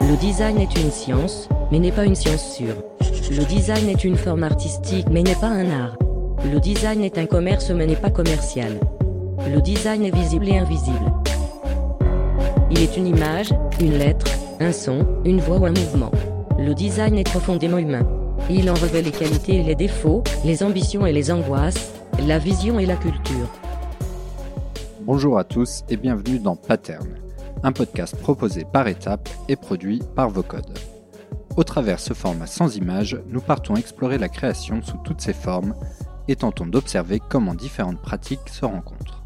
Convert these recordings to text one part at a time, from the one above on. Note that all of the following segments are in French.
Le design est une science, mais n'est pas une science sûre. Le design est une forme artistique, mais n'est pas un art. Le design est un commerce, mais n'est pas commercial. Le design est visible et invisible. Il est une image, une lettre, un son, une voix ou un mouvement. Le design est profondément humain. Il en revêt les qualités et les défauts, les ambitions et les angoisses, la vision et la culture. Bonjour à tous et bienvenue dans Pattern, un podcast proposé par étapes et produit par Vocode. Au travers ce format sans images, nous partons explorer la création sous toutes ses formes et tentons d'observer comment différentes pratiques se rencontrent.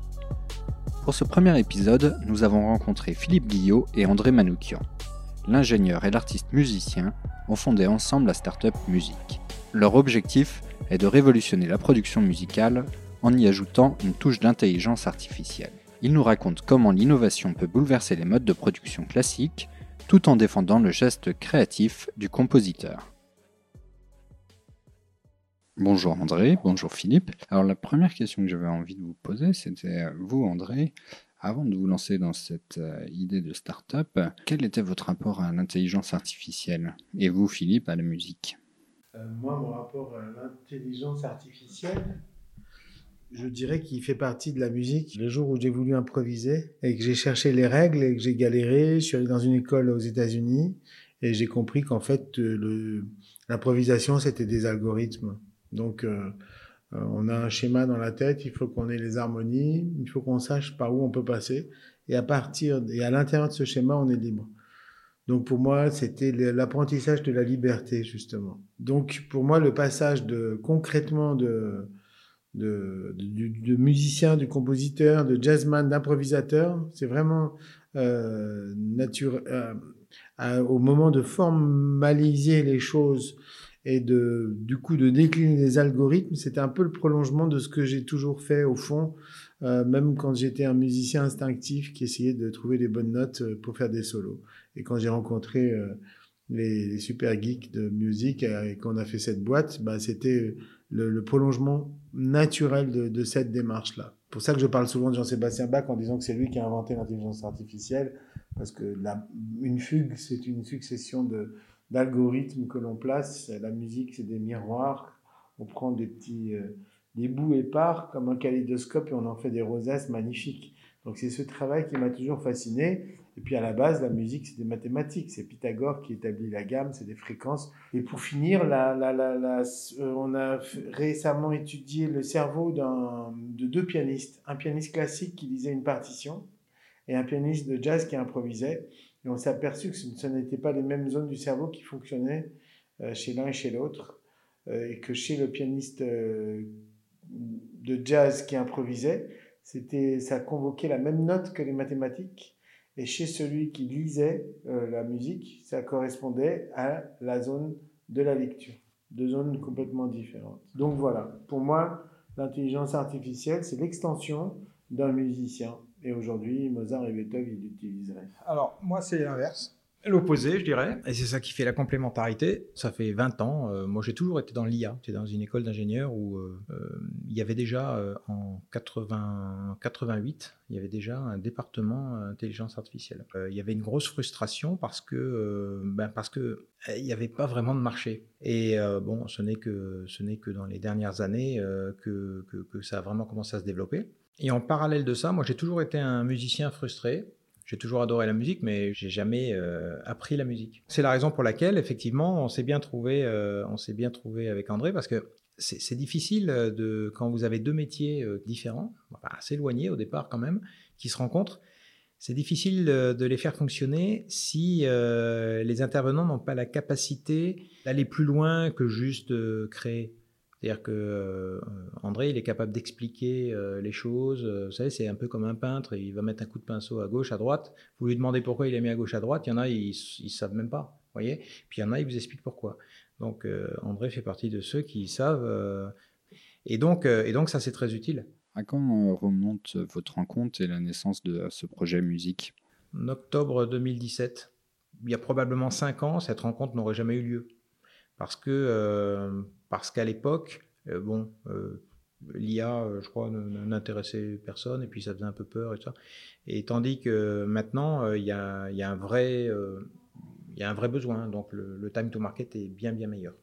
Pour ce premier épisode, nous avons rencontré Philippe Guillot et André Manoukian. L'ingénieur et l'artiste musicien ont fondé ensemble la startup Musique. Leur objectif est de révolutionner la production musicale en y ajoutant une touche d'intelligence artificielle. Ils nous racontent comment l'innovation peut bouleverser les modes de production classiques tout en défendant le geste créatif du compositeur. Bonjour André, bonjour Philippe. Alors la première question que j'avais envie de vous poser, c'était euh, vous André, avant de vous lancer dans cette euh, idée de start-up, quel était votre rapport à l'intelligence artificielle? Et vous Philippe, à la musique? Euh, moi, mon rapport à l'intelligence artificielle, je dirais qu'il fait partie de la musique. Le jour où j'ai voulu improviser et que j'ai cherché les règles et que j'ai galéré, je suis allé dans une école aux États-Unis et j'ai compris qu'en fait, euh, l'improvisation, c'était des algorithmes. Donc, euh, on a un schéma dans la tête, il faut qu'on ait les harmonies, il faut qu'on sache par où on peut passer. Et à partir, et à l'intérieur de ce schéma, on est libre. Donc pour moi, c'était l'apprentissage de la liberté, justement. Donc pour moi, le passage de concrètement de, de, de, de musicien, du compositeur, de jazzman, d'improvisateur, c'est vraiment euh, nature, euh, au moment de formaliser les choses et de, du coup de décliner les algorithmes, c'était un peu le prolongement de ce que j'ai toujours fait au fond, euh, même quand j'étais un musicien instinctif qui essayait de trouver les bonnes notes euh, pour faire des solos. Et quand j'ai rencontré euh, les, super geeks de musique et qu'on a fait cette boîte, bah, c'était le, prolongement naturel de, cette démarche-là. pour ça que je parle souvent de Jean-Sébastien Bach en disant que c'est lui qui a inventé l'intelligence artificielle, parce que une fugue, c'est une succession de, d'algorithmes que l'on place. La musique, c'est des miroirs. On prend des petits euh, des bouts épars comme un kaléidoscope et on en fait des rosaces magnifiques. Donc c'est ce travail qui m'a toujours fasciné. Et puis à la base, la musique, c'est des mathématiques. C'est Pythagore qui établit la gamme, c'est des fréquences. Et pour finir, la, la, la, euh, on a récemment étudié le cerveau de deux pianistes. Un pianiste classique qui lisait une partition et un pianiste de jazz qui improvisait. On s'est aperçu que ce, n'étaient pas les mêmes zones du cerveau qui fonctionnaient euh, chez l'un et chez l'autre. Euh, et que chez le pianiste euh, de jazz qui improvisait, ça convoquait la même note que les mathématiques. Et chez celui qui lisait la musique, ça correspondait à la zone de la lecture. Deux zones complètement différentes. Donc voilà, pour moi, l'intelligence artificielle, c'est l'extension d'un musicien. Et aujourd'hui, Mozart et Beethoven, ils l'utiliseraient. Alors, moi, c'est l'inverse. L'opposé, je dirais. Et c'est ça qui fait la complémentarité. Ça fait 20 ans. euh, moi, j'ai toujours été dans l'IA. J'étais dans une école d'ingénieurs où euh, euh, il y avait déjà, en 80, 88, il y avait déjà un département intelligence artificielle. Il y avait une grosse frustration parce que, ben, parce que il n'y avait pas vraiment de marché. Et bon, ce n'est que, ce n'est que dans les dernières années que, que ça a vraiment commencé à se développer. Et en parallèle de ça, moi, j'ai toujours été un musicien frustré. J'ai toujours adoré la musique, mais j'ai jamais euh, appris la musique. C'est la raison pour laquelle, effectivement, on s'est bien trouvé, euh, on s'est bien trouvé avec André, parce que c'est difficile de quand vous avez deux métiers euh, différents, assez éloignés au départ quand même, qui se rencontrent. C'est difficile de, les faire fonctionner si euh, les intervenants n'ont pas la capacité d'aller plus loin que juste euh, créer. C'est-à-dire que euh, André, il est capable d'expliquer euh, les choses. Euh, Vous savez, c'est un peu comme un peintre. Il va mettre un coup de pinceau à gauche, à droite. Vous lui demandez pourquoi il a mis à gauche, à droite. Il y en a, ils ne savent même pas. voyez Puis il y en a, ils vous expliquent pourquoi. Donc euh, André fait partie de ceux qui savent. et, donc, et donc, ça, c'est très utile. À quand remonte votre rencontre et la naissance de ce projet musique? En octobre 2017, il y a probablement cinq ans, cette rencontre n'aurait jamais eu lieu. Parce que parce qu'à l'époque, bon, l'IA, je crois, n'intéressait personne, et puis ça faisait un peu peur et ça. Et tandis que maintenant, il y, a, un vrai, y a un vrai besoin, donc le, le time to market est bien, bien meilleur.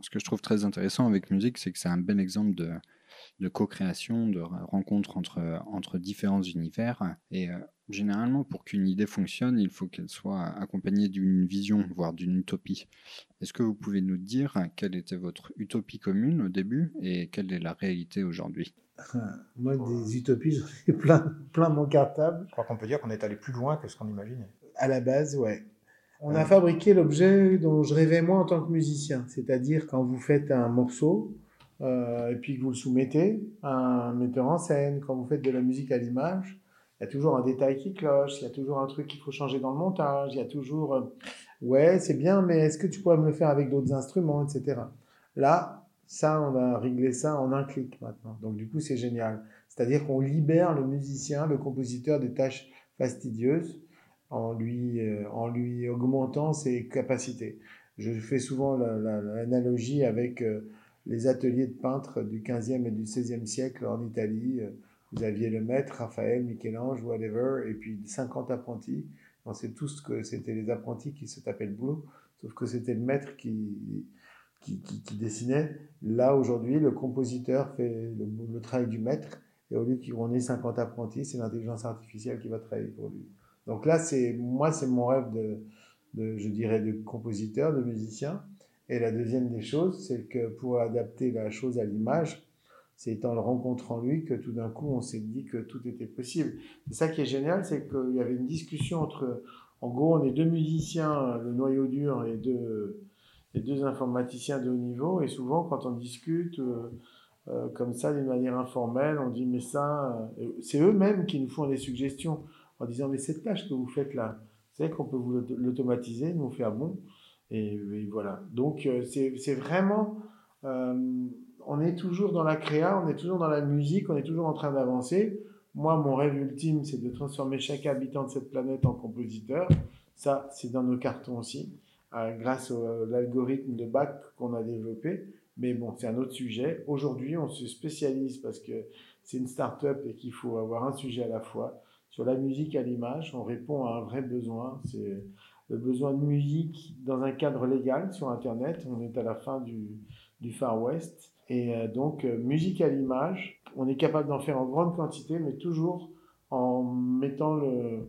Ce que je trouve très intéressant avec musique, c'est que c'est un bel exemple de, de co-création, de rencontre entre, entre différents univers. Et euh, généralement, pour qu'une idée fonctionne, il faut qu'elle soit accompagnée d'une vision, voire d'une utopie. Est-ce que vous pouvez nous dire quelle était votre utopie commune au début et quelle est la réalité aujourd'hui? Moi, des utopies, j'en ai plein, plein mon cartable. Je crois qu'on peut dire qu'on est allé plus loin que ce qu'on imaginait. À la base, ouais. On a fabriqué l'objet dont je rêvais moi en tant que musicien. C'est-à-dire quand vous faites un morceau, euh, et puis que vous le soumettez à un metteur en scène, quand vous faites de la musique à l'image, il y a toujours un détail qui cloche, il y a toujours un truc qu'il faut changer dans le montage, il y a toujours euh, ouais c'est bien mais est-ce que tu pourrais me le faire avec d'autres instruments, etc. Là, ça on a réglé ça en un clic maintenant, donc du coup c'est génial. C'est-à-dire qu'on libère le musicien, le compositeur des tâches fastidieuses en lui, euh, en lui augmentant ses capacités. Je fais souvent l'analogie avec les ateliers de peintres du 15e et du 16e siècle en Italie. Euh, vous aviez le maître, Raphaël, Michel-Ange, whatever, et puis 50 apprentis. On sait tous que c'était les apprentis qui se tapaient le boulot, sauf que c'était le maître qui, qui, dessinait. Là, aujourd'hui, le compositeur fait le, travail du maître, et au lieu qu'on ait 50 apprentis, c'est l'intelligence artificielle qui va travailler pour lui. Donc là, c'est moi, c'est mon rêve de, je dirais, de compositeur, de musicien. Et la deuxième des choses, c'est que pour adapter la chose à l'image, c'est en le rencontrant lui que tout d'un coup on s'est dit que tout était possible. C'est ça qui est génial, c'est qu'il y avait une discussion entre, en gros, on est deux musiciens, le noyau dur et deux, et deux informaticiens de haut niveau, et souvent quand on discute euh, euh, comme ça d'une manière informelle, on dit mais ça, euh, c'est eux-mêmes qui nous font des suggestions en disant mais cette tâche que vous faites là, savez qu'on peut vous l'automatiser, nous faire bon? Et, voilà. Donc, euh, c'est vraiment. Euh, on est toujours dans la créa, on est toujours dans la musique, on est toujours en train d'avancer. Moi, mon rêve ultime, c'est de transformer chaque habitant de cette planète en compositeur. Ça, c'est dans nos cartons aussi, euh, grâce à l'algorithme de Bach qu'on a développé. Mais bon, c'est un autre sujet. Aujourd'hui, on se spécialise parce que c'est une start-up et qu'il faut avoir un sujet à la fois. Sur la musique à l'image, on répond à un vrai besoin. C'est le besoin de musique dans un cadre légal sur Internet. On est à la fin du, du Far West. Et euh, donc, euh, musique à l'image, on est capable d'en faire en grande quantité, mais toujours en mettant le,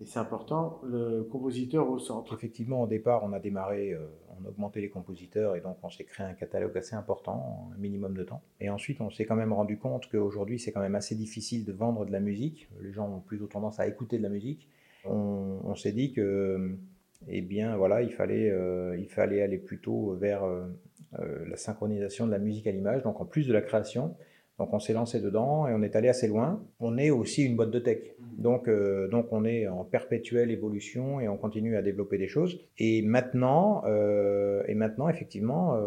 et c'est important, le compositeur au centre. Effectivement, au départ, on a démarré, euh, on a augmenté les compositeurs et donc on s'est créé un catalogue assez important, un minimum de temps. Et ensuite, on s'est quand même rendu compte qu'aujourd'hui, c'est quand même assez difficile de vendre de la musique. Les gens ont plutôt tendance à écouter de la musique on, s'est dit que, eh bien, voilà, il fallait, euh, il fallait aller plutôt vers euh, euh, la synchronisation de la musique à l'image, donc en plus de la création. Donc on s'est lancé dedans et on est allé assez loin. On est aussi une boîte de tech. Donc, donc on est en perpétuelle évolution et on continue à développer des choses. Et maintenant, et maintenant effectivement,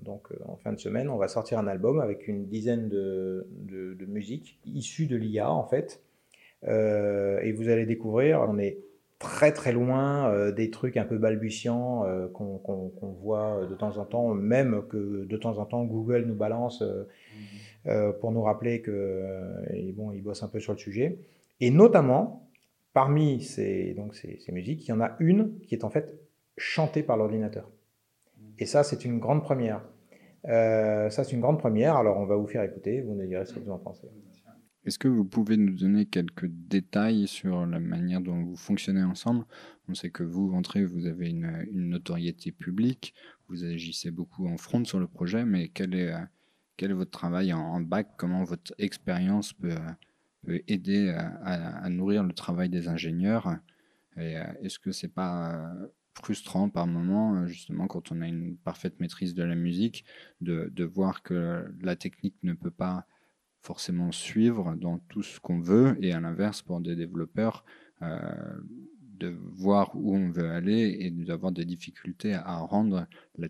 donc en fin de semaine, on va sortir un album avec une dizaine de, de, de musiques issues de l'IA en fait. Euh, et vous allez découvrir, on est très très loin euh, des trucs un peu balbutiants euh, qu'on voit de temps en temps, même que de temps en temps Google nous balance pour nous rappeler que bon, ils bossent un peu sur le sujet. Et notamment, parmi ces, donc ces, ces musiques, il y en a une qui est en fait chantée par l'ordinateur. Et ça, c'est une grande première. ça, c'est une grande première. Alors, on va vous faire écouter. Vous nous direz ce que vous en pensez. Est-ce que vous pouvez nous donner quelques détails sur la manière dont vous fonctionnez ensemble? On sait que vous, André, vous avez une, notoriété publique, vous agissez beaucoup en front sur le projet, mais quel est, euh, votre travail en, bac? Comment votre expérience peut, aider à, nourrir le travail des ingénieurs? Euh, est-ce que c'est pas euh, frustrant par moment, justement, quand on a une parfaite maîtrise de la musique, de voir que la technique ne peut pas forcément suivre dans tout ce qu'on veut, et à l'inverse, pour des développeurs, euh, de voir où on veut aller et d'avoir des difficultés à rendre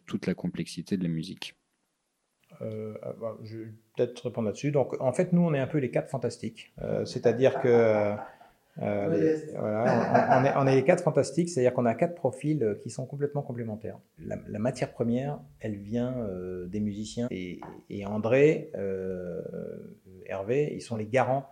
toute la complexité de la musique. Euh, ah, bah, je vais peut-être répondre là-dessus. Donc, en fait, nous, on est un peu les quatre fantastiques. Euh, c'est-à-dire que Euh, voilà, on, est, on, est, les quatre fantastiques, c'est-à-dire qu'on a quatre profils euh, qui sont complètement complémentaires. La, matière première, elle vient euh, des musiciens et, et André, euh, Hervé, ils sont les garants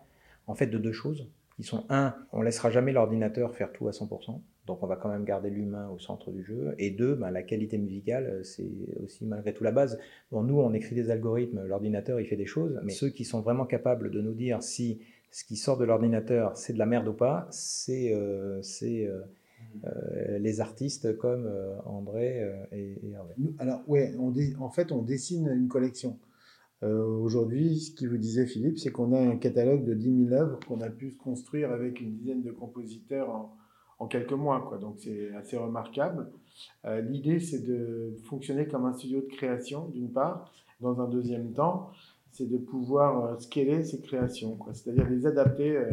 en fait de deux choses. Ils sont un, on laissera jamais l'ordinateur faire tout à 100%. Donc on va quand même garder l'humain au centre du jeu. Et deux, ben, la qualité musicale, c'est aussi malgré tout la base. Bon, nous, on écrit des algorithmes, l'ordinateur, il fait des choses, mais ceux qui sont vraiment capables de nous dire si ce qui sort de l'ordinateur, c'est de la merde ou pas, c'est euh, euh, euh, les artistes comme euh, André et, et, Hervé. Alors, ouais, on en fait, on dessine une collection. Aujourd'hui, ce qui vous disait Philippe, c'est qu'on a un catalogue de 10 000 œuvres qu'on a pu se construire avec une dizaine de compositeurs en, en quelques mois. Quoi. Donc, c'est assez remarquable. L'idée, c'est de fonctionner comme un studio de création, d'une part. Dans un deuxième temps, c'est de pouvoir euh, scaler ces créations, c'est-à-dire les adapter euh,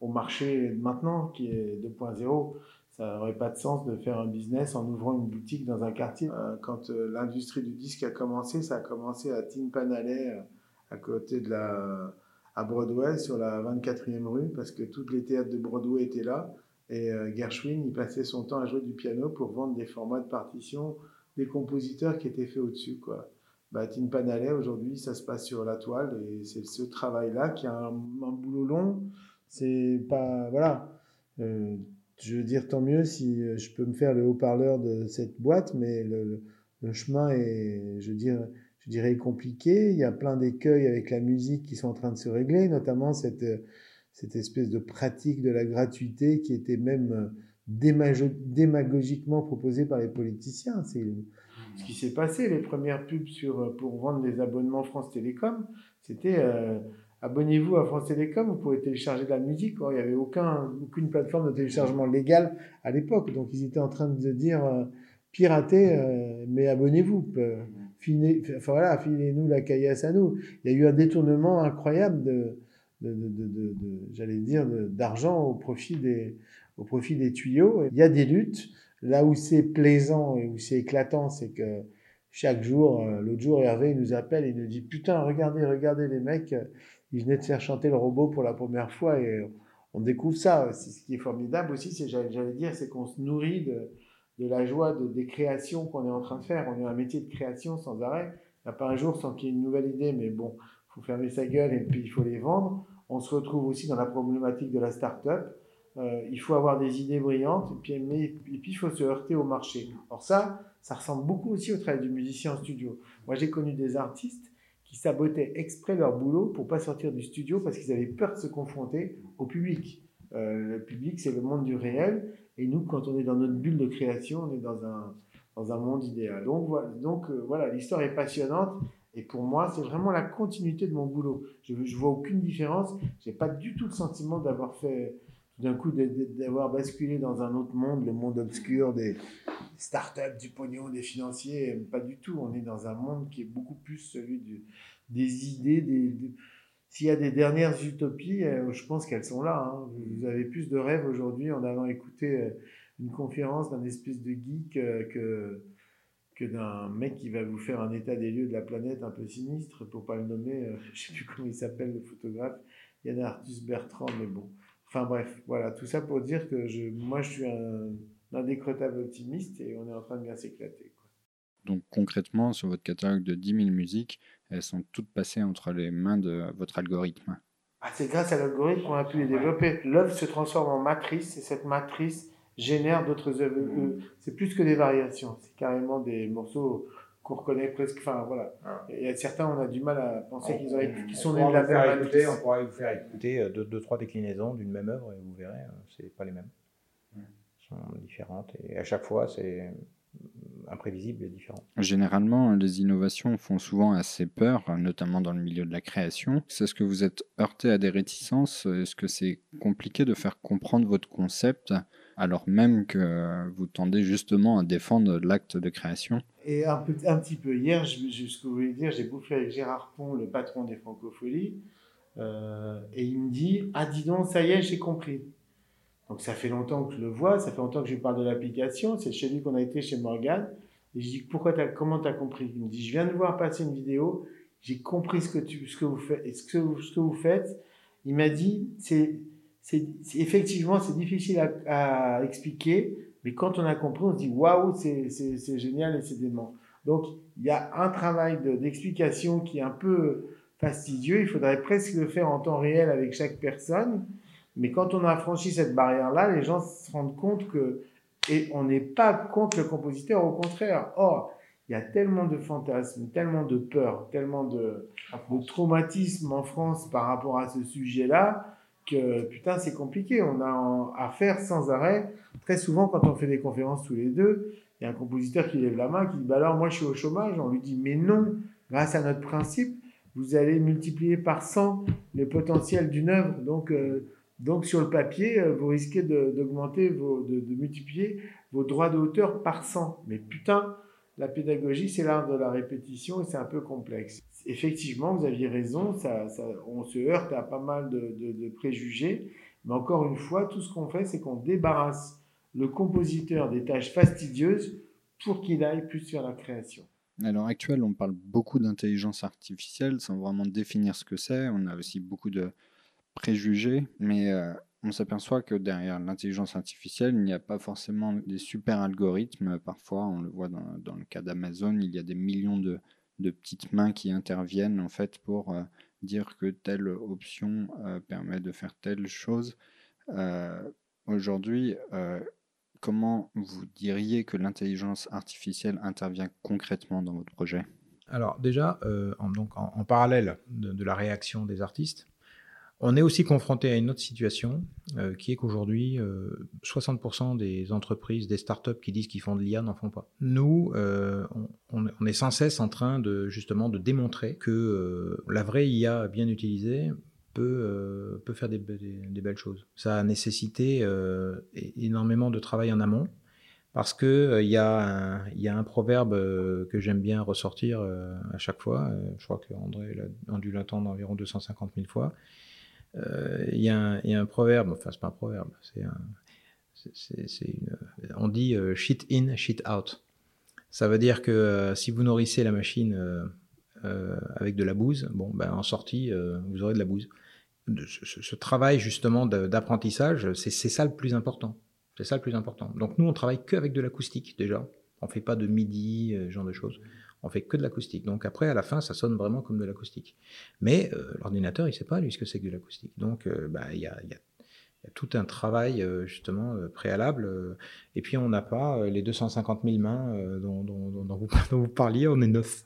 au marché maintenant qui est 2.0. Ça n'aurait pas de sens de faire un business en ouvrant une boutique dans un quartier. Euh, quand l'industrie du disque a commencé, ça a commencé à Timpanalais, à côté de la, à Broadway, sur la 24e rue, parce que tous les théâtres de Broadway étaient là. Et Gershwin, il passait son temps à jouer du piano pour vendre des formats de partition des compositeurs qui étaient faits au-dessus, quoi bah, Panalais, aujourd'hui, ça se passe sur la toile et c'est ce travail-là qui a un, boulot long. C'est pas. Voilà. Euh, je veux dire, tant mieux si euh, je peux me faire le haut-parleur de cette boîte, mais le, chemin est, je, dire, je dirais, compliqué. Il y a plein d'écueils avec la musique qui sont en train de se régler, notamment cette, cette espèce de pratique de la gratuité qui était même démagogiquement proposée par les politiciens. Ce qui s'est passé, les premières pubs sur, euh, pour vendre des abonnements France Télécom, c'était euh, abonnez-vous à France Télécom, vous pouvez télécharger de la musique. il n'y avait aucun, aucune plateforme de téléchargement légal à l'époque. Donc ils étaient en train de dire euh, piratez, mais abonnez-vous. Filez, filez-nous la caillasse à nous. Il y a eu un détournement incroyable de, j'allais dire, d'argent au profit des tuyaux. Il y a des luttes. Là où c'est plaisant et où c'est éclatant, c'est que chaque jour, euh, l'autre jour, Hervé nous appelle et nous dit Putain, regardez, regardez les mecs, euh, ils venaient de faire chanter le robot pour la première fois et on découvre ça. Ce qui est formidable aussi, c'est, j'allais dire, c'est qu'on se nourrit de, de la joie de, des créations qu'on est en train de faire. On est un métier de création sans arrêt. Il n'y a pas un jour sans qu'il y ait une nouvelle idée, mais bon, il faut fermer sa gueule et puis il faut les vendre. On se retrouve aussi dans la problématique de la start-up. Euh, il faut avoir des idées brillantes, et puis, et puis il faut se heurter au marché. Alors ça, ça ressemble beaucoup aussi au travail du musicien en studio. Moi, j'ai connu des artistes qui sabotaient exprès leur boulot pour pas sortir du studio parce qu'ils avaient peur de se confronter au public. Euh, le public, c'est le monde du réel, et nous, quand on est dans notre bulle de création, on est dans un, dans un monde idéal. Donc voilà, donc, euh, voilà l'histoire est passionnante. Et pour moi, c'est vraiment la continuité de mon boulot. Je, je vois aucune différence. J'ai pas du tout le sentiment d'avoir fait d'un coup d'avoir basculé dans un autre monde, le monde obscur des startups, du pognon, des financiers, pas du tout. On est dans un monde qui est beaucoup plus celui des idées, des, s'il y a des dernières utopies, euh, je pense qu'elles sont là. Hein. Vous avez plus de rêves aujourd'hui en allant écouter euh, une conférence d'un espèce de geek euh, que, que d'un mec qui va vous faire un état des lieux de la planète un peu sinistre, pour pas le nommer, je sais plus comment il s'appelle le photographe, il y a Artus Bertrand, mais bon. Enfin bref, voilà, tout ça pour dire que je, moi je suis un indécrottable optimiste et on est en train de bien s'éclater. Donc concrètement, sur votre catalogue de 10 000 musiques, elles sont toutes passées entre les mains de votre algorithme. Ah, c'est grâce à l'algorithme qu'on a pu les développer. L'œuvre se transforme en matrice et cette matrice génère d'autres œuvres. Euh, c'est plus que des variations, c'est carrément des morceaux qu'on reconnaît presque. Enfin, voilà. Ah. Il y a certains, on a du mal à penser qu'ils qu sont nés de la même écouter, On pourrait vous faire écouter euh, deux, deux trois déclinaisons d'une même œuvre et vous verrez, euh, c'est pas les mêmes. Elles sont différentes et à chaque fois, c'est imprévisible et différent. Généralement, les innovations font souvent assez peur, notamment dans le milieu de la création. C'est ce que vous êtes heurté à des réticences Est-ce que c'est compliqué de faire comprendre votre concept alors même que vous tendez justement à défendre l'acte de création Et un, peu, un petit peu hier, ce que vous voulez dire, j'ai bouffé avec Gérard Pont, le patron des Francopholies, euh, et il me dit Ah, dis donc, ça y est, j'ai compris. Donc ça fait longtemps que je le vois, ça fait longtemps que je lui parle de l'application, c'est chez lui qu'on a été, chez Morgan. Et je dis Pourquoi as, Comment tu as compris? Il me dit Je viens de voir passer une vidéo, j'ai compris ce que, tu, ce ce que vous faites, il m'a dit C'est c'est effectivement c'est difficile à, à, expliquer, mais quand on a compris, on se dit waouh, c'est génial et c'est dément. Donc il y a un travail d'explication qui est un peu fastidieux. Il faudrait presque le faire en temps réel avec chaque personne. Mais quand on a franchi cette barrière-là, les gens se rendent compte que et on n'est pas contre le compositeur, au contraire. Or, il y a tellement de fantasmes, tellement de peur, tellement de, de traumatisme en France par rapport à ce sujet-là que putain, c'est compliqué. On a à faire sans arrêt. Très souvent, quand on fait des conférences tous les deux, il y a un compositeur qui lève la main, qui dit bah alors moi je suis au chômage. On lui dit mais non, grâce à notre principe, vous allez multiplier par 100 le potentiel d'une œuvre. Donc euh, donc sur le papier, euh, vous risquez d'augmenter, de, de, multiplier vos droits d'auteur par 100. Mais putain, la pédagogie, c'est l'art de la répétition et c'est un peu complexe. Effectivement, vous aviez raison, ça, on se heurte à pas mal de, de préjugés. Mais encore une fois, tout ce qu'on fait, c'est qu'on débarrasse le compositeur des tâches fastidieuses pour qu'il aille plus vers la création. À l'heure actuelle, on parle beaucoup d'intelligence artificielle sans vraiment définir ce que c'est. On a aussi beaucoup de préjugés, mais euh, on s'aperçoit que derrière l'intelligence artificielle, il n'y a pas forcément des super algorithmes. Parfois, on le voit dans, le cas d'Amazon, il y a des millions de, petites mains qui interviennent en fait pour euh, dire que telle option euh, permet de faire telle chose. Aujourd'hui, comment vous diriez que l'intelligence artificielle intervient concrètement dans votre projet? Alors déjà, en, donc en, parallèle de, la réaction des artistes, on est aussi confronté à une autre situation euh, qui est qu'aujourd'hui, 60% euh, des entreprises, des startups qui disent qu'ils font de l'IA n'en font pas. Nous, euh, on, est sans cesse en train de justement de démontrer que la vraie IA bien utilisée peut, peut faire des, belles choses. Ça a nécessité énormément de travail en amont. Parce que il y, a un proverbe que j'aime bien ressortir à chaque fois. je crois qu'André a dû l'entendre environ 250 000 fois il y, a un proverbe, enfin c'est pas un proverbe, c'est on dit euh, shit in, shit out. Ça veut dire que euh, si vous nourrissez la machine avec de la bouse, bon, ben, en sortie, vous aurez de la bouse. Ce, travail justement d'apprentissage, c'est ça le plus important. C'est ça le plus important. Donc nous, on travaille qu'avec de l'acoustique déjà. On fait pas de midi, ce genre de choses on fait que de l'acoustique. Donc après, à la fin, ça sonne vraiment comme de l'acoustique. Mais euh, l'ordinateur, il sait pas, lui, ce que c'est que de l'acoustique. Donc, euh, bah, il y, a, tout un travail, euh, justement, préalable. et puis, on n'a pas les 250 000 mains dont, vous, parliez, on est neuf.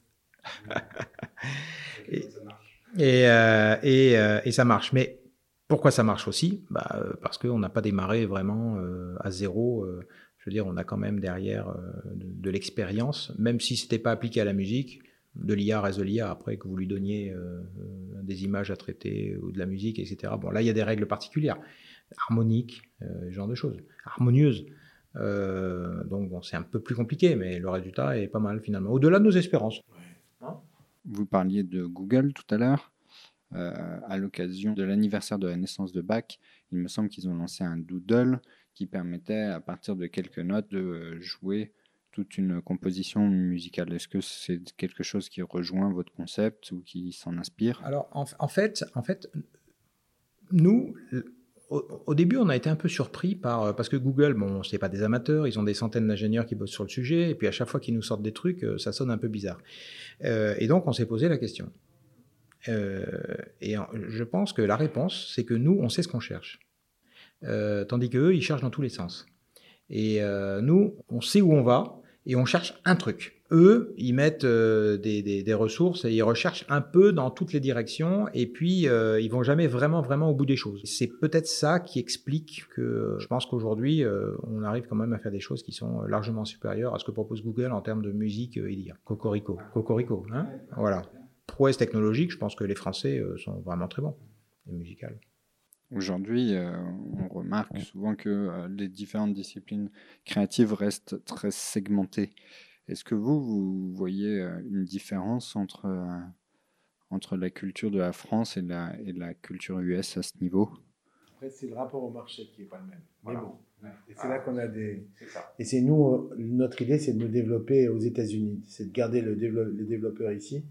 et, et, ça marche. Mais pourquoi ça marche aussi? Bah, Parce qu'on n'a pas démarré vraiment à zéro je veux dire, on a quand même derrière euh, de, l'expérience, même si c'était pas appliqué à la musique, de l'IA reste de l'IA, après que vous lui donniez euh, des images à traiter ou de la musique, etc. Bon, là, il y a des règles particulières, harmoniques, euh, ce genre de choses, harmonieuses. donc, bon, c'est un peu plus compliqué, mais le résultat est pas mal finalement, au-delà de nos espérances. vous parliez de Google tout à l'heure. à l'occasion de l'anniversaire de la naissance de Bach, il me semble qu'ils ont lancé un doodle qui permettait, à partir de quelques notes, de euh, jouer toute une composition musicale. Est-ce que c'est quelque chose qui rejoint votre concept ou qui s'en inspire? Alors, en, fait, en fait, nous, au, début, on a été un peu surpris par euh, parce que Google, bon, c'est pas des amateurs, ils ont des centaines d'ingénieurs qui bossent sur le sujet, et puis à chaque fois qu'ils nous sortent des trucs, euh, ça sonne un peu bizarre. et donc, on s'est posé la question. et je pense que la réponse, c'est que nous, on sait ce qu'on cherche. Euh, tandis qu'eux, ils cherchent dans tous les sens. Et euh, nous, on sait où on va et on cherche un truc. Eux, ils mettent euh, des, ressources et ils recherchent un peu dans toutes les directions et puis ils vont jamais vraiment, vraiment au bout des choses. C'est peut-être ça qui explique que je pense qu'aujourd'hui, on arrive quand même à faire des choses qui sont largement supérieures à ce que propose Google en termes de musique et d'IA. Cocorico. Cocorico, hein? Voilà. Prouesse technologique, je pense que les Français sont vraiment très bons et musicales. Aujourd'hui, euh, on remarque souvent que euh, les différentes disciplines créatives restent très segmentées. Est-ce que vous, vous voyez euh, une différence entre, entre la culture de la France et la, et la culture US à ce niveau? Après, c'est le rapport au marché qui n'est pas le même. Mais bon. Et c'est là qu'on a des. Et c'est nous, notre idée, c'est de nous développer aux États-Unis. C'est de garder le les développeurs ici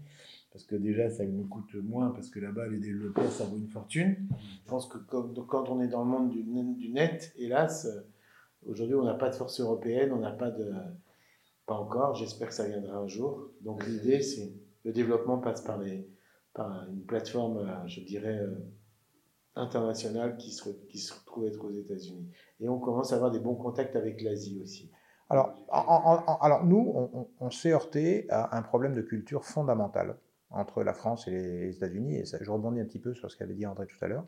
parce que déjà ça nous coûte moins, parce que là-bas les développeurs ça vaut une fortune. Je pense que quand on est dans le monde du, net, hélas, aujourd'hui on n'a pas de force européenne, on n'a pas de... Pas encore, j'espère que ça viendra un jour. Donc l'idée c'est le développement passe par, les, par une plateforme, euh, je dirais, euh, internationale qui se, qui trouve être aux États-Unis. Et on commence à avoir des bons contacts avec l'Asie aussi. Alors, alors nous, on, s'est heurté à un problème de culture fondamental entre la France et les États-Unis, et ça, je rebondis un petit peu sur ce qu'avait dit André tout à l'heure,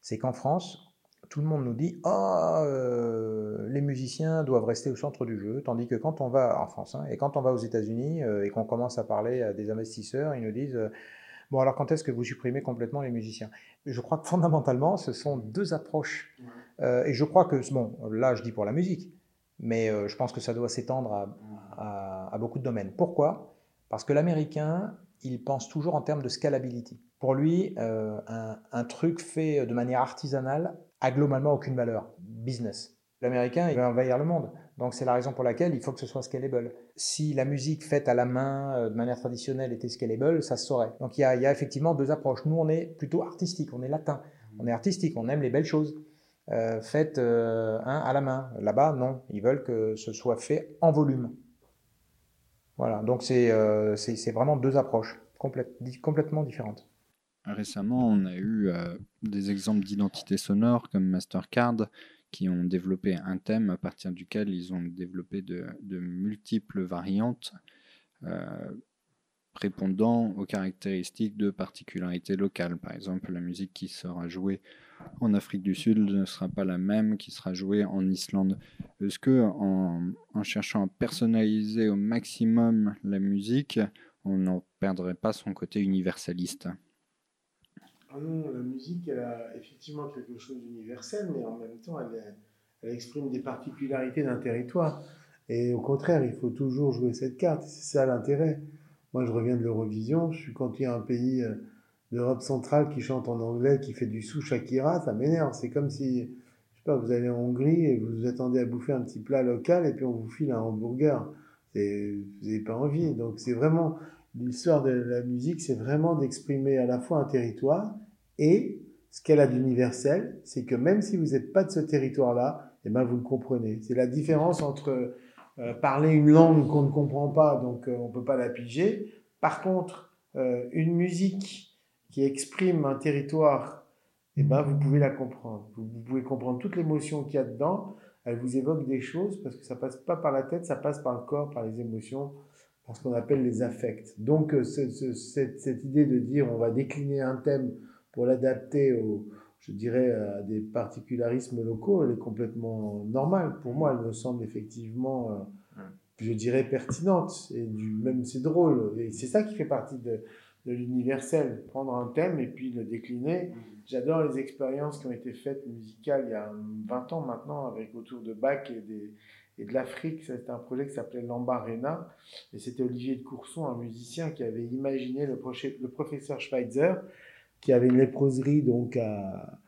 c'est qu'en France, tout le monde nous dit ah euh, les musiciens doivent rester au centre du jeu, tandis que quand on va en France hein, et quand on va aux États-Unis euh, et qu'on commence à parler à des investisseurs, ils nous disent euh, bon alors quand est-ce que vous supprimez complètement les musiciens? Je crois que fondamentalement ce sont deux approches. Et je crois que bon là je dis pour la musique, mais je pense que ça doit s'étendre à, beaucoup de domaines. Pourquoi? Parce que l'Américain, il pense toujours en termes de scalability. Pour lui, euh, un, truc fait de manière artisanale a globalement aucune valeur. Business. L'Américain, il veut envahir le monde. Donc c'est la raison pour laquelle il faut que ce soit scalable. Si la musique faite à la main, euh, de manière traditionnelle, était scalable, ça se saurait. Donc il y, a, effectivement deux approches. Nous, on est plutôt artistique, on est latin. On est artistique, on aime les belles choses. Euh, faites à la main. Là-bas, non. Ils veulent que ce soit fait en volume. Voilà, donc c'est euh, vraiment deux approches complètement différentes. Récemment, on a eu des exemples d'identité sonore comme Mastercard qui ont développé un thème à partir duquel ils ont développé de, de multiples variantes répondant aux caractéristiques de particularités locales. Par exemple, la musique qui sera jouée en Afrique du Sud ne sera pas la même qui sera jouée en Islande. Est-ce que en, cherchant à personnaliser au maximum la musique, on n'en perdrait pas son côté universaliste? Ah non, la musique, elle a effectivement quelque chose d'universel, mais en même temps, elle, elle exprime des particularités d'un territoire. Et au contraire, il faut toujours jouer cette carte. C'est ça l'intérêt. Moi, je reviens de l'Eurovision. Je suis quand il y a un pays euh, d'Europe centrale qui chante en anglais, qui fait du sous Shakira, ça m'énerve. C'est comme si, je sais pas, vous allez en Hongrie et vous vous attendez à bouffer un petit plat local et puis on vous file un hamburger. Vous n'avez pas envie. Donc, c'est vraiment l'histoire de la musique, c'est vraiment d'exprimer à la fois un territoire et ce qu'elle a d'universel, c'est que même si vous n'êtes pas de ce territoire-là, eh ben vous le comprenez. C'est la différence entre euh, parler une langue qu'on ne comprend pas, donc euh, on ne peut pas la piger. Par contre, euh, une musique qui exprime un territoire, eh ben, vous pouvez la comprendre. Vous, pouvez comprendre toute l'émotion qu'il y a dedans. Elle vous évoque des choses parce que ça passe pas par la tête, ça passe par le corps, par les émotions, par ce qu'on appelle les affects. Donc, cette, cette, idée de dire on va décliner un thème pour l'adapter au, je dirais, à des particularismes locaux, elle est complètement normale. Pour moi, elle me semble effectivement, euh, je dirais, pertinente. Et du, même, c'est drôle. Et c'est ça qui fait partie de, de l'universel. Prendre un thème et puis le décliner. J'adore les expériences qui ont été faites musicales il y a 20 ans maintenant, avec autour de Bach et, des, et de l'Afrique. C'était un projet qui s'appelait Lambarena. Et c'était Olivier de Courson, un musicien, qui avait imaginé le, le professeur Schweitzer qui avait une léproserie donc à,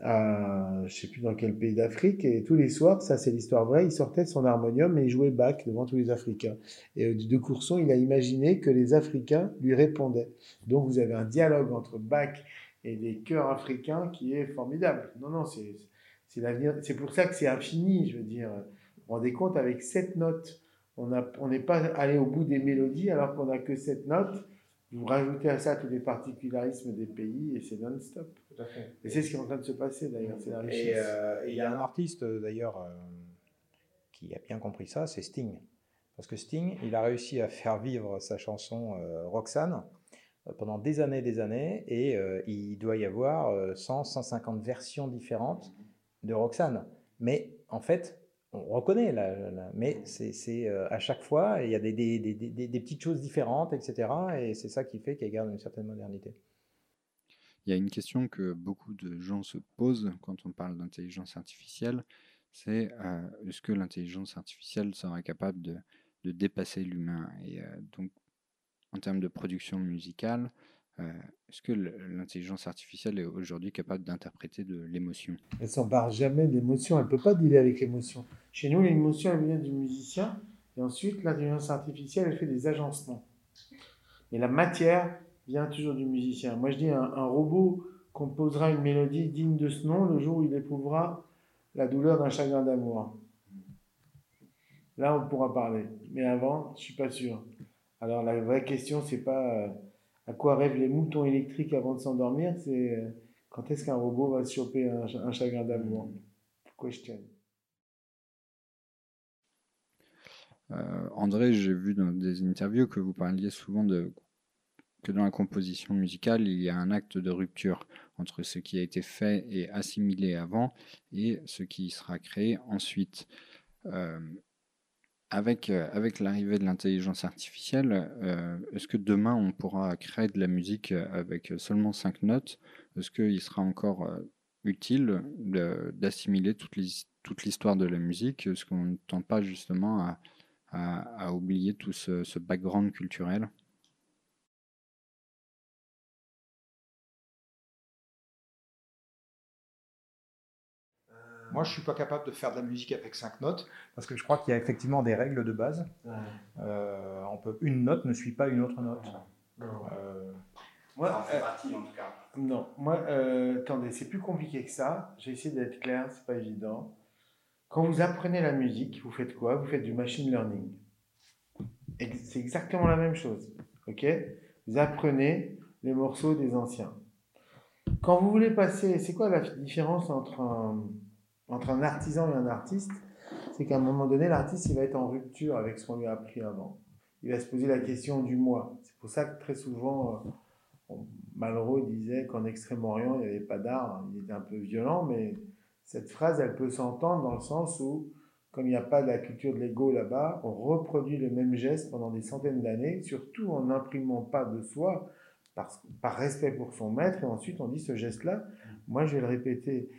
à je sais plus dans quel pays d'Afrique et tous les soirs, ça c'est l'histoire vraie, il sortait de son harmonium et il jouait Bach devant tous les Africains. Et euh, de Courson, il a imaginé que les Africains lui répondaient. Donc vous avez un dialogue entre Bach et des chœurs africains qui est formidable. Non, non, c'est c'est l'avenir. C'est pour ça que c'est infini, je veux dire. Vous vous rendez compte avec sept notes, on n'est pas allé au bout des mélodies alors qu'on n'a que sept notes vous rajoutez à ça tous les particularismes des pays et c'est non-stop. Et c'est ce qui est en train de se passer d'ailleurs, c'est la richesse. Euh, et il y a un artiste d'ailleurs euh, qui a bien compris ça, c'est Sting. Parce que Sting, il a réussi à faire vivre sa chanson euh, Roxane pendant des années des années et il doit y avoir 100, 150 versions différentes de Roxane. Mais en fait, on reconnaît, mais c'est euh, à chaque fois, il y a des, des, petites choses différentes, etc. Et c'est ça qui fait qu'elle garde une certaine modernité. Il y a une question que beaucoup de gens se posent quand on parle d'intelligence artificielle, c'est euh, est-ce que l'intelligence artificielle sera capable de, dépasser l'humain? Et euh, donc, en termes de production musicale, est-ce que l'intelligence artificielle est aujourd'hui capable d'interpréter de l'émotion? Elle s'empare jamais d'émotion, elle ne peut pas dealer avec l'émotion. Chez nous, l'émotion, elle vient du musicien, et ensuite, l'intelligence artificielle, elle fait des agencements. Mais la matière, vient toujours du musicien. Moi, je dis un, un robot composera une mélodie digne de ce nom le jour où il éprouvera la douleur d'un chagrin d'amour. Là, on pourra parler. Mais avant, je suis pas sûr. Alors, la vraie question, c'est pas euh, à quoi rêvent les moutons électriques avant de s'endormir, c'est euh, quand est-ce qu'un robot va se choper un, un chagrin d'amour? Question. Euh, André, j'ai vu dans des interviews que vous parliez souvent de que dans la composition musicale, il y a un acte de rupture entre ce qui a été fait et assimilé avant et ce qui sera créé ensuite. Euh, avec, euh, avec l'arrivée de l'intelligence artificielle, euh, est-ce que demain on pourra créer de la musique avec seulement cinq notes? Est-ce qu'il sera encore euh, utile d'assimiler toute l'his- toute l'histoire de la musique? Est-ce qu'on ne tend pas justement à, oublier tout ce background culturel? Moi, je suis pas capable de faire de la musique avec cinq notes parce que je crois qu'il y a effectivement des règles de base. Euh, on peut, une note ne suit pas une autre note. Euh, Moi, euh, Non, moi, euh, attendez, c'est plus compliqué que ça. J'ai essayé d'être clair, c'est pas évident. Quand vous apprenez la musique, vous faites quoi? Vous faites du machine learning. C'est exactement la même chose. Ok? Vous apprenez les morceaux des anciens. Quand vous voulez passer, c'est quoi la différence entre un, entre un artisan et un artiste C'est qu'à un moment donné, l'artiste, il va être en rupture avec ce qu'on lui a appris avant. Il va se poser la question du moi. C'est pour ça que très souvent, euh, Malraux disait qu'en Extrême-Orient, il n'y avait pas d'art. Il était un peu violent, mais cette phrase, elle peut s'entendre dans le sens où, comme il n'y a pas de la culture de l'ego là-bas, on reproduit le même geste pendant des centaines d'années, surtout en n'imprimant pas de soi, par respect pour son maître, et ensuite on dit ce geste-là, moi je vais le répéter.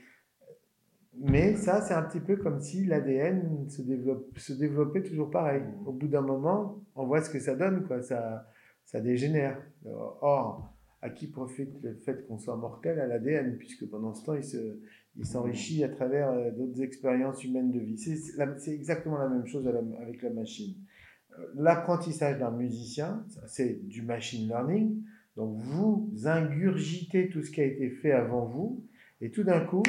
Mais ça, c'est un petit peu comme si l'ADN se, développe, se développait toujours pareil. Au bout d'un moment, on voit ce que ça donne, quoi. Ça, ça dégénère. Or, à qui profite le fait qu'on soit mortel À l'ADN, puisque pendant ce temps, il se, il s'enrichit à travers euh, d'autres expériences humaines de vie. C'est exactement la même chose avec la machine. Euh, L'apprentissage d'un musicien, c'est du machine learning. Donc vous ingurgitez tout ce qui a été fait avant vous, et tout d'un coup,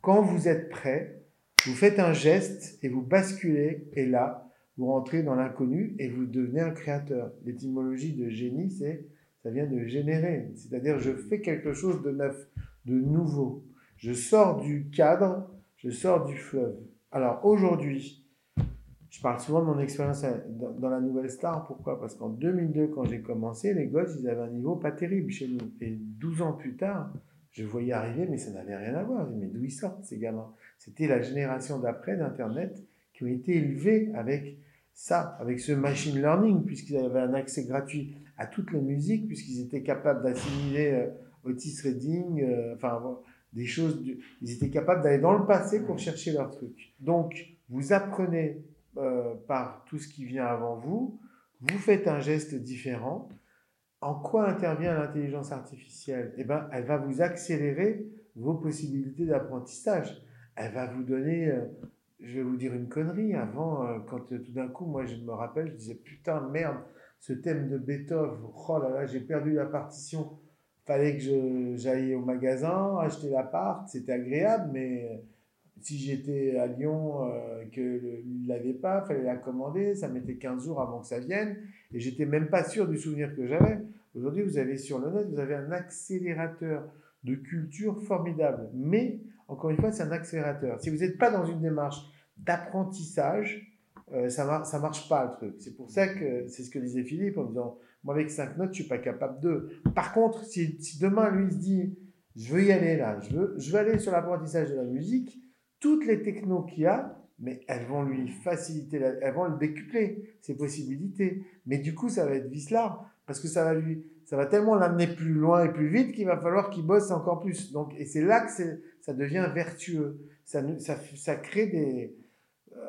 quand vous êtes prêt, vous faites un geste et vous basculez, et là, vous rentrez dans l'inconnu et vous devenez un créateur. L'étymologie de génie, c'est ça vient de générer, c'est-à-dire je fais quelque chose de neuf, de nouveau. Je sors du cadre, je sors du fleuve. Alors aujourd'hui, je parle souvent de mon expérience dans la Nouvelle Star. Pourquoi? Parce qu'en 2002, quand j'ai commencé, les gosses, ils avaient un niveau pas terrible chez nous. Et 12 ans plus tard, je voyais arriver, mais ça n'avait rien à voir. Je dis, mais d'où ils sortent, ces gamins? C'était la génération d'après d'Internet qui ont été élevés avec ça, avec ce machine learning, puisqu'ils avaient un accès gratuit à toutes les musiques, puisqu'ils étaient capables d'assimiler euh, Otis Redding, euh, enfin, des choses. Ils étaient capables d'aller dans le passé pour chercher leur truc. Donc, vous apprenez euh, par tout ce qui vient avant vous, vous faites un geste différent. En quoi intervient l'intelligence artificielle? Eh ben, elle va vous accélérer vos possibilités d'apprentissage. Elle va vous donner, euh, je vais vous dire une connerie, avant, euh, quand euh, tout d'un coup, moi je me rappelle, je disais putain, merde, ce thème de Beethoven, oh là là, j'ai perdu la partition. Fallait que j'aille au magasin, acheter l'appart, c'était agréable, mais si j'étais à Lyon, que ne l'avait pas, fallait la commander, ça mettait 15 jours avant que ça vienne, et j'étais même pas sûr du souvenir que j'avais. Aujourd'hui, vous avez sur le net, vous avez un accélérateur de culture formidable. Mais, encore une fois, c'est un accélérateur. Si vous n'êtes pas dans une démarche d'apprentissage, euh, ça ne ça marche pas le truc. C'est pour ça que c'est ce que disait Philippe en disant Moi, avec 5 notes, je suis pas capable de. Par contre, si, si demain, lui, il se dit Je veux y aller là, je veux, je veux aller sur l'apprentissage de la musique, toutes les technos qu'il y a, mais elles vont lui faciliter, elles vont le décupler, ses possibilités. Mais du coup, ça va être vicelard, parce que ça va lui, ça va tellement l'amener plus loin et plus vite qu'il va falloir qu'il bosse encore plus. Donc, et c'est là que ça devient vertueux. Ça, ça, ça crée des, euh,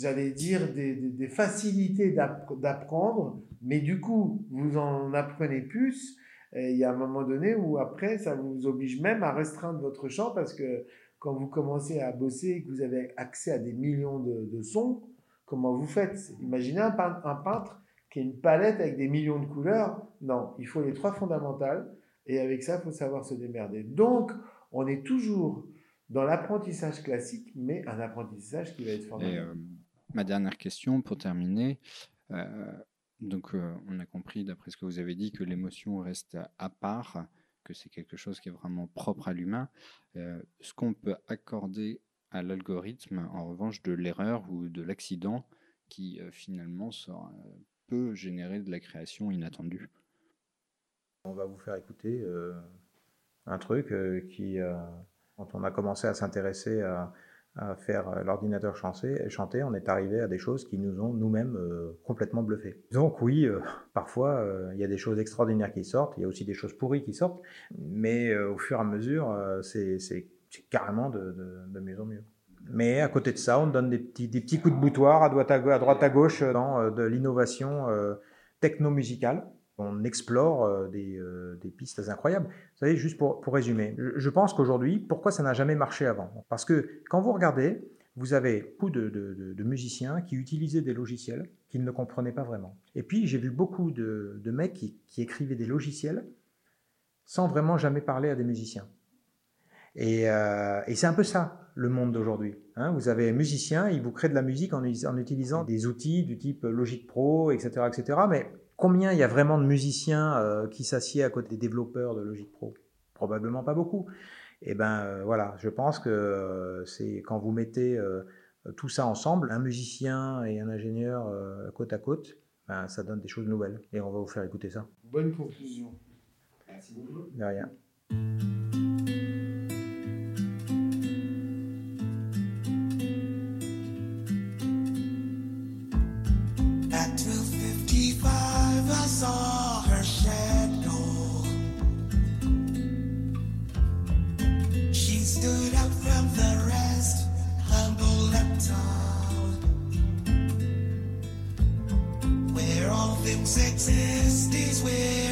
j'allais dire, des, des- facilités d'app- d'apprendre, mais du coup, vous en apprenez plus. Et il y a un moment donné où après, ça vous oblige même à restreindre votre champ parce que quand vous commencez à bosser et que vous avez accès à des millions de, sons, comment vous faites? Imaginez un peintre, qui est une palette avec des millions de couleurs. Non, il faut les trois fondamentales. Et avec ça, il faut savoir se démerder. Donc, on est toujours dans l'apprentissage classique, mais un apprentissage qui va être. Et, euh, ma dernière question pour terminer. Euh, donc, euh, on a compris, d'après ce que vous avez dit, que l'émotion reste à part, que c'est quelque chose qui est vraiment propre à l'humain. Euh, ce qu'on peut accorder à l'algorithme, en revanche, de l'erreur ou de l'accident, qui euh, finalement sera- peut générer de la création inattendue. On va vous faire écouter euh, un truc euh, qui, euh, quand on a commencé à s'intéresser à, à faire euh, l'ordinateur chanter, on est arrivé à des choses qui nous ont nous-mêmes euh, complètement bluffés. Donc oui, euh, parfois il y a des choses extraordinaires qui sortent, il y a aussi des choses pourries qui sortent, mais au fur et à mesure, c'est carrément de, de- mieux en mieux. Mais à côté de ça, on donne des petits, des petits coups de boutoir à droite à, à, droite, à gauche dans de l'innovation techno-musicale. On explore euh, des, euh, des pistes incroyables. Vous savez, juste pour, résumer, je, pense qu'aujourd'hui, pourquoi ça n'a jamais marché avant? Parce que quand vous regardez, vous avez beaucoup de, musiciens qui utilisaient des logiciels qu'ils ne comprenaient pas vraiment. Et puis, j'ai vu beaucoup de, mecs qui, écrivaient des logiciels sans vraiment jamais parler à des musiciens. Et, euh, c'est un peu ça, le monde d'aujourd'hui. hein. vous avez un musicien, il vous crée de la musique en, en utilisant des outils du type Logic Pro, etc., etc. Mais combien il y a vraiment de musiciens euh, qui s'assiedent à côté des développeurs de Logic Pro? Probablement pas beaucoup. Et ben euh, voilà, je pense que euh, c'est quand vous mettez tout ça ensemble, un musicien et un ingénieur côte à côte, ben, ça donne des choses nouvelles. Et on va vous faire écouter ça. Bonne conclusion. Merci beaucoup. De rien. sexist is this way.